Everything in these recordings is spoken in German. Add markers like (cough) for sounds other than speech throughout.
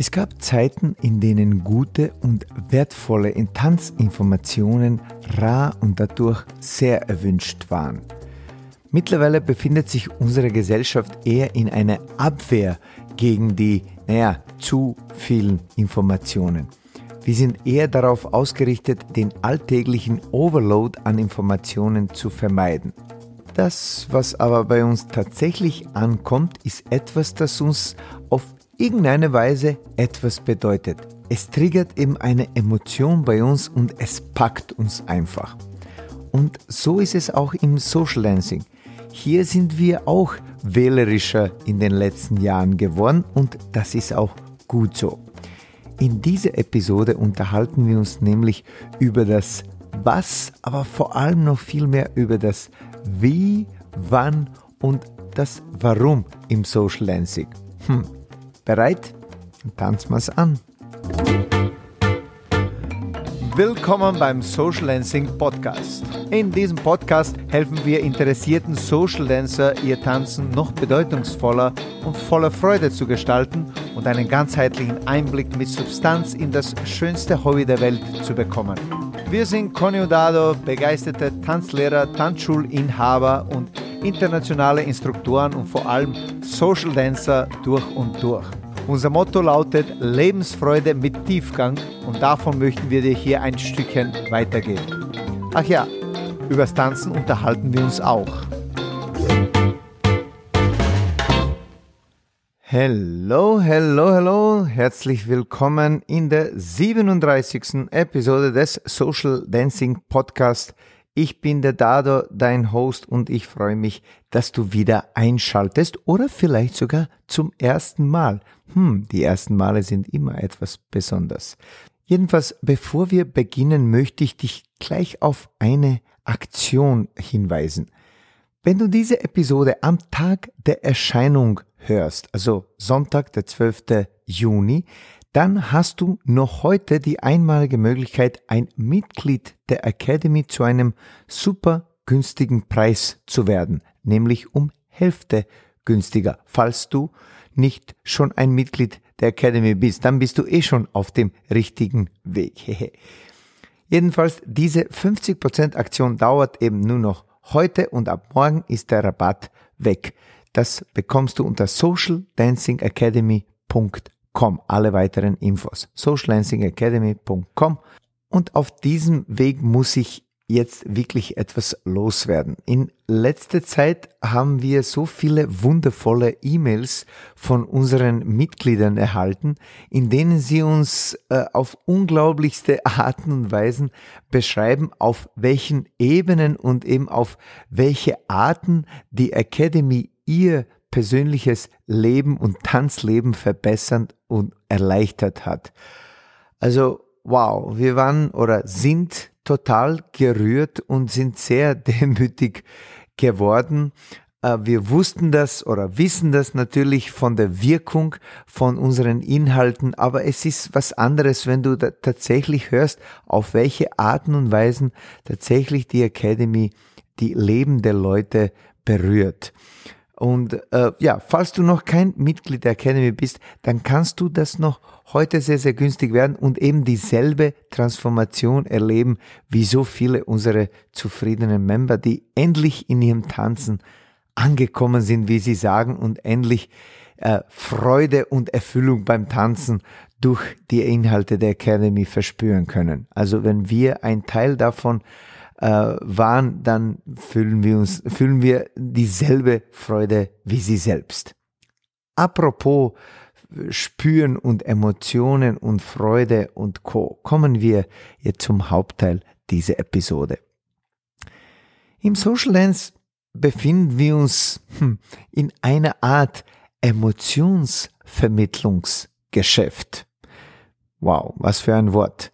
Es gab Zeiten, in denen gute und wertvolle Tanzinformationen rar und dadurch sehr erwünscht waren. Mittlerweile befindet sich unsere Gesellschaft eher in einer Abwehr gegen die, naja, zu vielen Informationen. Wir sind eher darauf ausgerichtet, den alltäglichen Overload an Informationen zu vermeiden. Das, was aber bei uns tatsächlich ankommt, ist etwas, das uns auf irgendeine Weise etwas bedeutet. Es triggert eben eine Emotion bei uns und es packt uns einfach. Und so ist es auch im Social Dancing. Hier sind wir auch wählerischer in den letzten Jahren geworden und das ist auch gut so. In dieser Episode unterhalten wir uns nämlich über das Was, aber vor allem noch viel mehr über das Wie, Wann und das Warum im Social Dancing. Hm, Bereit? Tanzen wir's an. Willkommen beim Social Dancing Podcast. In diesem Podcast helfen wir interessierten Social Dancer, ihr Tanzen noch bedeutungsvoller und voller Freude zu gestalten und einen ganzheitlichen Einblick mit Substanz in das schönste Hobby der Welt zu bekommen. Wir sind Conny Dado, begeisterte Tanzlehrer, Tanzschulinhaber und internationale Instruktoren und vor allem Social Dancer durch und durch. Unser Motto lautet Lebensfreude mit Tiefgang und davon möchten wir dir hier ein Stückchen weitergeben. Ach ja, übers Tanzen unterhalten wir uns auch. Hello, hello, hello. Herzlich willkommen in der 37. Episode des Social Dancing Podcast ich bin der Dado, dein Host und ich freue mich, dass du wieder einschaltest oder vielleicht sogar zum ersten Mal. Hm, die ersten Male sind immer etwas besonders. Jedenfalls, bevor wir beginnen, möchte ich dich gleich auf eine Aktion hinweisen. Wenn du diese Episode am Tag der Erscheinung hörst, also Sonntag, der 12. Juni, dann hast du noch heute die einmalige Möglichkeit, ein Mitglied der Academy zu einem super günstigen Preis zu werden, nämlich um Hälfte günstiger. Falls du nicht schon ein Mitglied der Academy bist, dann bist du eh schon auf dem richtigen Weg. (laughs) Jedenfalls, diese 50% Aktion dauert eben nur noch heute und ab morgen ist der Rabatt weg. Das bekommst du unter socialdancingacademy.com socialdancingacademy.com. Alle weiteren Infos. socialdancingacademy.com. Und auf diesem Weg muss ich jetzt wirklich etwas loswerden. In letzter Zeit haben wir so viele wundervolle E-Mails von unseren Mitgliedern erhalten, in denen sie uns äh, auf unglaublichste Arten und Weisen beschreiben, auf welchen Ebenen und eben auf welche Arten die Academy ihr persönliches Leben und Tanzleben verbessert und erleichtert hat. Also wow, wir waren oder sind total gerührt und sind sehr (laughs) demütig geworden. Äh, wir wussten das oder wissen das natürlich von der Wirkung von unseren Inhalten, aber es ist was anderes, wenn du tatsächlich hörst, auf welche Arten und Weisen tatsächlich die Academy die Leben der Leute berührt. Und äh, ja, falls du noch kein Mitglied der Academy bist, dann kannst du das noch heute sehr, sehr günstig werden und eben dieselbe Transformation erleben wie so viele unserer zufriedenen Member, die endlich in ihrem Tanzen angekommen sind, wie sie sagen, und endlich äh, Freude und Erfüllung beim Tanzen durch die Inhalte der Academy verspüren können. Also wenn wir ein Teil davon äh, waren, dann fühlen wir uns, fühlen wir dieselbe Freude wie sie selbst. Apropos Spüren und Emotionen und Freude und Co. kommen wir jetzt zum Hauptteil dieser Episode. Im Social Dance befinden wir uns hm, in einer Art Emotionsvermittlungsgeschäft. Wow, was für ein Wort.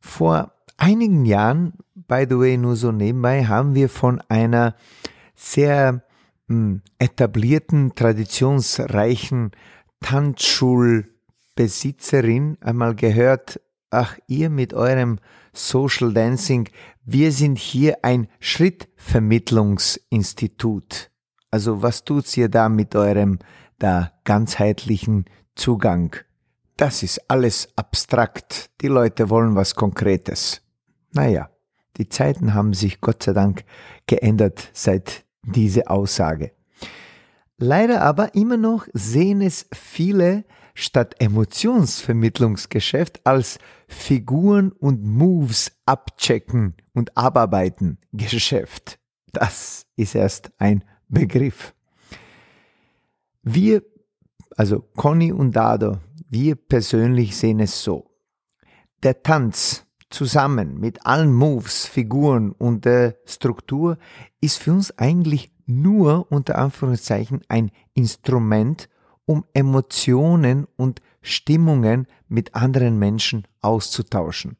Vor einigen Jahren by the way, nur so nebenbei, haben wir von einer sehr hm, etablierten, traditionsreichen Tanzschulbesitzerin einmal gehört, ach ihr mit eurem Social Dancing, wir sind hier ein Schrittvermittlungsinstitut. Also was tut's ihr da mit eurem da ganzheitlichen Zugang das ist alles abstrakt. Die Leute wollen was Konkretes. Naja, die Zeiten haben sich Gott sei Dank geändert seit diese Aussage. Leider aber immer noch sehen es viele statt Emotionsvermittlungsgeschäft als Figuren und Moves abchecken und abarbeiten Geschäft. Das ist erst ein Begriff. Wir, also Conny und Dado, wir persönlich sehen es so. Der Tanz zusammen mit allen Moves, Figuren und der Struktur ist für uns eigentlich nur unter Anführungszeichen ein Instrument, um Emotionen und Stimmungen mit anderen Menschen auszutauschen.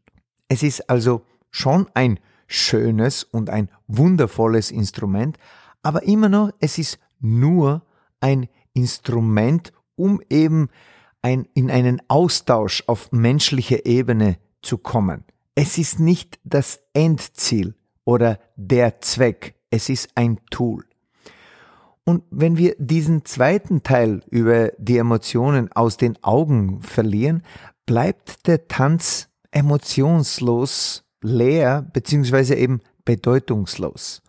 Es ist also schon ein schönes und ein wundervolles Instrument, aber immer noch, es ist nur ein Instrument, um eben ein, in einen Austausch auf menschlicher Ebene zu kommen. Es ist nicht das Endziel oder der Zweck, es ist ein Tool. Und wenn wir diesen zweiten Teil über die Emotionen aus den Augen verlieren, bleibt der Tanz emotionslos, leer beziehungsweise eben bedeutungslos.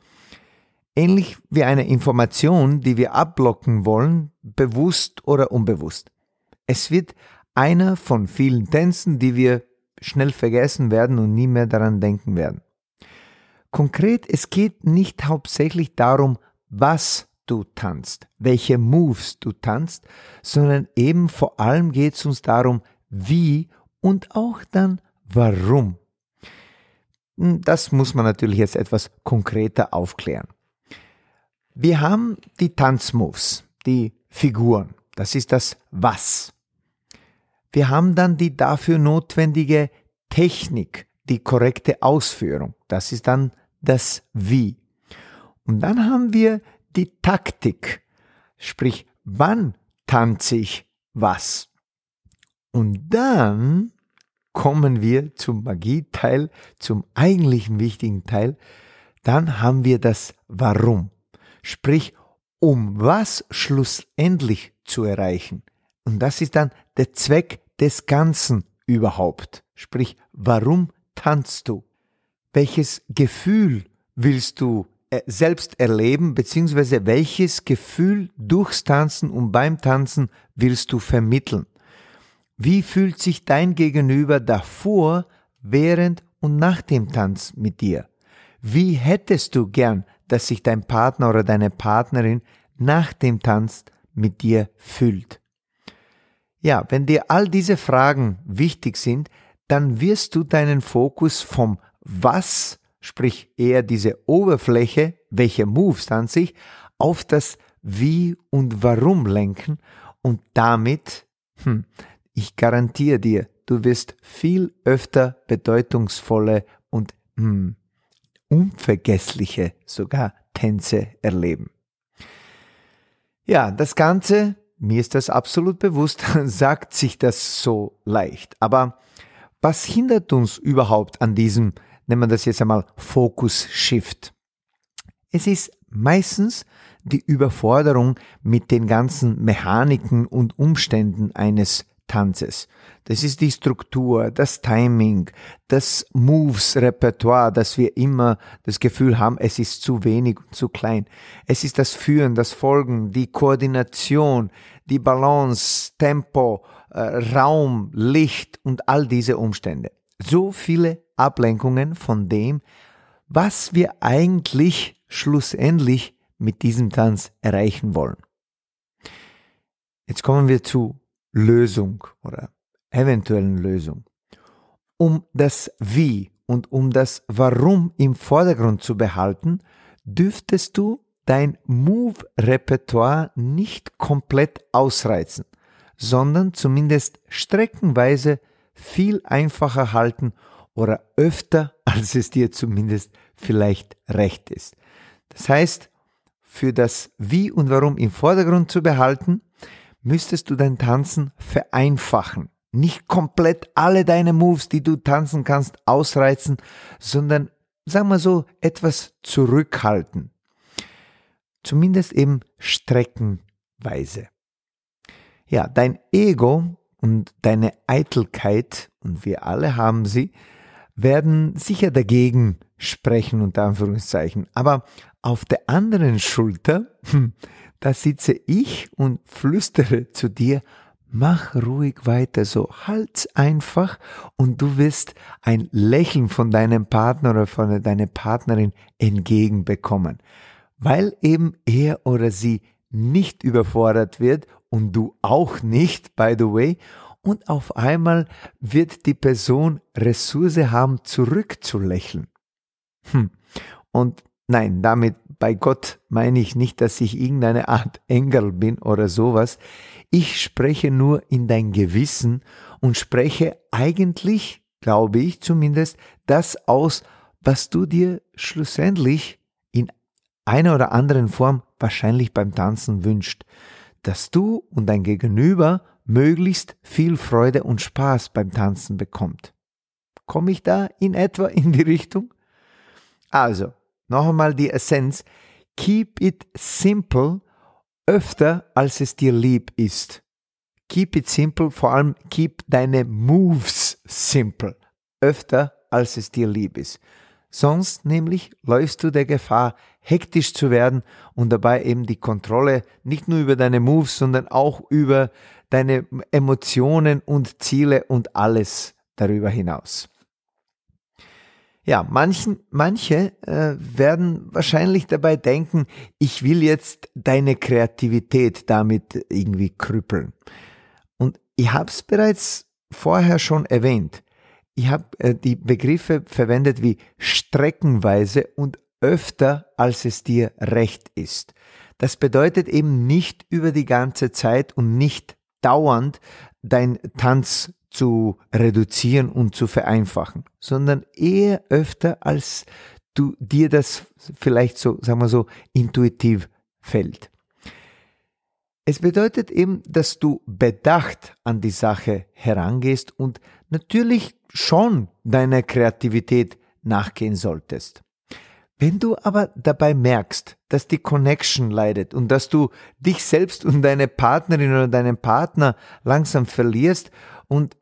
Ähnlich wie eine Information, die wir abblocken wollen, bewusst oder unbewusst. Es wird einer von vielen Tänzen, die wir schnell vergessen werden und nie mehr daran denken werden. Konkret, es geht nicht hauptsächlich darum, was du tanzt, welche Moves du tanzt, sondern eben vor allem geht es uns darum, wie und auch dann warum. Hm, das muss man natürlich jetzt etwas konkreter aufklären. Wir haben die Tanzmoves, die Figuren, das ist das Was. Wir haben dann die dafür notwendige Technik, die korrekte Ausführung, das ist dann das Wie. Und dann haben wir die Taktik, sprich, wann tanze ich was? Und dann kommen wir zum Magieteil, zum eigentlichen wichtigen Teil, dann haben wir das Warum, sprich, um was schlussendlich zu erreichen. Und das ist dann der Zweck des Ganzen überhaupt, sprich, warum tanzt du? Welches Gefühl willst du äh, selbst erleben, beziehungsweise welches Gefühl durchs Tanzen und beim Tanzen willst du vermitteln? Wie fühlt sich dein Gegenüber davor, während und nach dem Tanz mit dir? Wie hättest du gern, dass sich dein Partner oder deine Partnerin nach dem Tanz mit dir fühlt? Ja, wenn dir all diese Fragen wichtig sind, dann wirst du deinen Fokus vom Was sprich eher diese Oberfläche, welche Moves an sich, auf das Wie und Warum lenken und damit, hm, ich garantiere dir, du wirst viel öfter bedeutungsvolle und hm, unvergessliche sogar Tänze erleben. Ja, das Ganze, mir ist das absolut bewusst, (laughs) sagt sich das so leicht. Aber was hindert uns überhaupt an diesem nennen wir das jetzt einmal Focus Shift. Es ist meistens die Überforderung mit den ganzen Mechaniken und Umständen eines Tanzes. Das ist die Struktur, das Timing, das Moves-Repertoire, dass wir immer das Gefühl haben, es ist zu wenig und zu klein. Es ist das Führen, das Folgen, die Koordination, die Balance, Tempo, äh, Raum, Licht und all diese Umstände. So viele Ablenkungen von dem, was wir eigentlich schlussendlich mit diesem Tanz erreichen wollen. Jetzt kommen wir zu Lösung oder eventuellen Lösung. Um das Wie und um das Warum im Vordergrund zu behalten, dürftest du dein Move-Repertoire nicht komplett ausreizen, sondern zumindest streckenweise viel einfacher halten oder öfter, (laughs) als es dir zumindest vielleicht recht ist. Das heißt, für das Wie und Warum im Vordergrund zu behalten, müsstest du dein Tanzen vereinfachen. Nicht komplett alle deine Moves, die du tanzen kannst, ausreizen, sondern, sagen wir so, etwas zurückhalten. Zumindest eben streckenweise. Ja, dein Ego und deine Eitelkeit, und wir alle haben sie, werden sicher dagegen sprechen, unter Anführungszeichen. Aber auf der anderen Schulter, hm, da sitze ich und flüstere zu dir, mach ruhig weiter so, halt's einfach und du wirst ein Lächeln von deinem Partner oder von deiner Partnerin entgegenbekommen, weil eben er oder sie nicht überfordert wird und du auch nicht, by the way, und auf einmal wird die Person Ressource haben, zurückzulächeln. Hm. Und nein, damit bei Gott meine ich nicht, dass ich irgendeine Art Engel bin oder sowas. Ich spreche nur in dein Gewissen und spreche eigentlich, glaube ich zumindest, das aus, was du dir schlussendlich in einer oder anderen Form wahrscheinlich beim Tanzen wünscht, dass du und dein Gegenüber möglichst viel Freude und Spaß beim Tanzen bekommt. Komme ich da in etwa in die Richtung? Also, noch einmal die Essenz. Keep it simple öfter, als es dir lieb ist. Keep it simple, vor allem keep deine Moves simple öfter, als es dir lieb ist. Sonst nämlich läufst du der Gefahr, hektisch zu werden und dabei eben die Kontrolle nicht nur über deine Moves, sondern auch über deine Emotionen und Ziele und alles darüber hinaus. Ja, manchen, manche äh, werden wahrscheinlich dabei denken, ich will jetzt deine Kreativität damit irgendwie krüppeln. Und ich habe es bereits vorher schon erwähnt. Ich habe äh, die Begriffe verwendet wie streckenweise und öfter, als es dir recht ist. Das bedeutet eben nicht über die ganze Zeit und nicht dauernd dein Tanz zu reduzieren und zu vereinfachen, sondern eher öfter, als du dir das vielleicht so, sagen wir so, intuitiv fällt. Es bedeutet eben, dass du bedacht an die Sache herangehst und natürlich schon deiner Kreativität nachgehen solltest. Wenn du aber dabei merkst, dass die Connection leidet und dass du dich selbst und deine Partnerin oder deinen Partner langsam verlierst und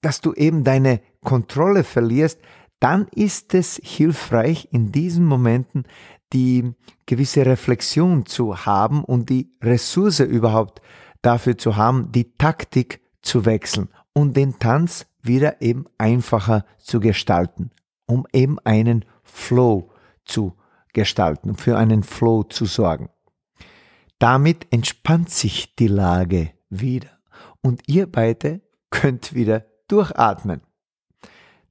dass du eben deine Kontrolle verlierst, dann ist es hilfreich, in diesen Momenten die gewisse Reflexion zu haben und die Ressource überhaupt dafür zu haben, die Taktik zu wechseln und den Tanz wieder eben einfacher zu gestalten, um eben einen Flow zu gestalten, für einen Flow zu sorgen. Damit entspannt sich die Lage wieder und ihr beide könnt wieder durchatmen.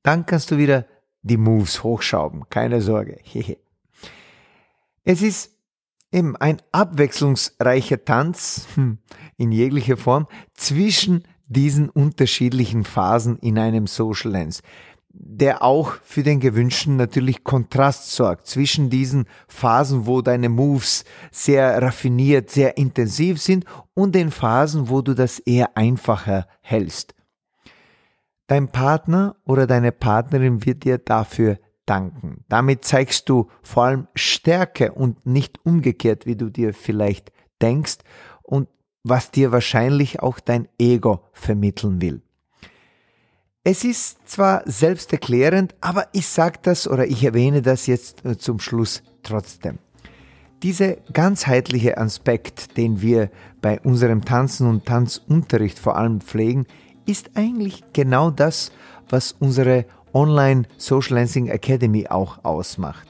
Dann kannst du wieder die Moves hochschrauben, keine Sorge. (laughs) es ist eben ein abwechslungsreicher Tanz hm, in jeglicher Form zwischen diesen unterschiedlichen Phasen in einem Social Lens, der auch für den gewünschten natürlich Kontrast sorgt zwischen diesen Phasen, wo deine Moves sehr raffiniert, sehr intensiv sind und den Phasen, wo du das eher einfacher hältst. Dein Partner oder deine Partnerin wird dir dafür danken. Damit zeigst du vor allem Stärke und nicht umgekehrt, wie du dir vielleicht denkst und was dir wahrscheinlich auch dein Ego vermitteln will. Es ist zwar selbsterklärend, aber ich sage das oder ich erwähne das jetzt äh, zum Schluss trotzdem. Dieser ganzheitliche Aspekt, den wir bei unserem Tanzen und Tanzunterricht vor allem pflegen, ist eigentlich genau das, was unsere Online Social Lancing Academy auch ausmacht.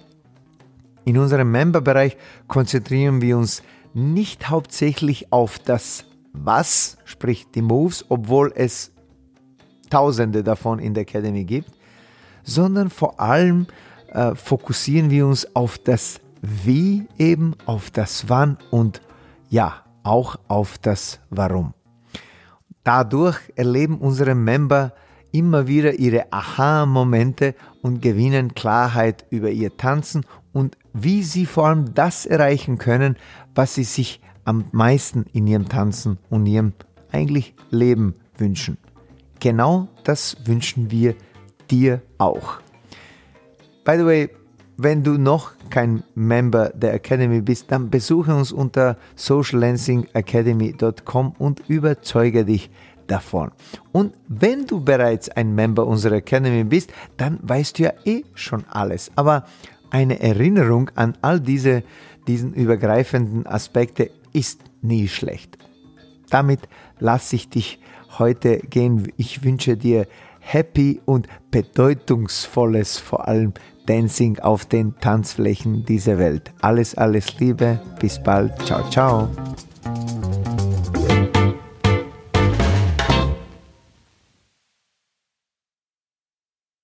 In unserem Memberbereich konzentrieren wir uns nicht hauptsächlich auf das Was, sprich die Moves, obwohl es tausende davon in der Academy gibt, sondern vor allem äh, fokussieren wir uns auf das Wie eben, auf das Wann und ja, auch auf das Warum. Dadurch erleben unsere Member immer wieder ihre Aha-Momente und gewinnen Klarheit über ihr Tanzen und wie sie vor allem das erreichen können, was sie sich am meisten in ihrem Tanzen und ihrem eigentlich Leben wünschen. Genau das wünschen wir dir auch. By the way, wenn du noch kein Member der Academy bist, dann besuche uns unter sociallancingacademy.com und überzeuge dich, davon. Und wenn du bereits ein Member unserer Academy bist, dann weißt du ja eh schon alles. Aber eine Erinnerung an all diese, diesen übergreifenden Aspekte ist nie schlecht. Damit lasse ich dich heute gehen. Ich wünsche dir happy und bedeutungsvolles, vor allem Dancing auf den Tanzflächen dieser Welt. Alles, alles Liebe. Bis bald. Ciao, ciao.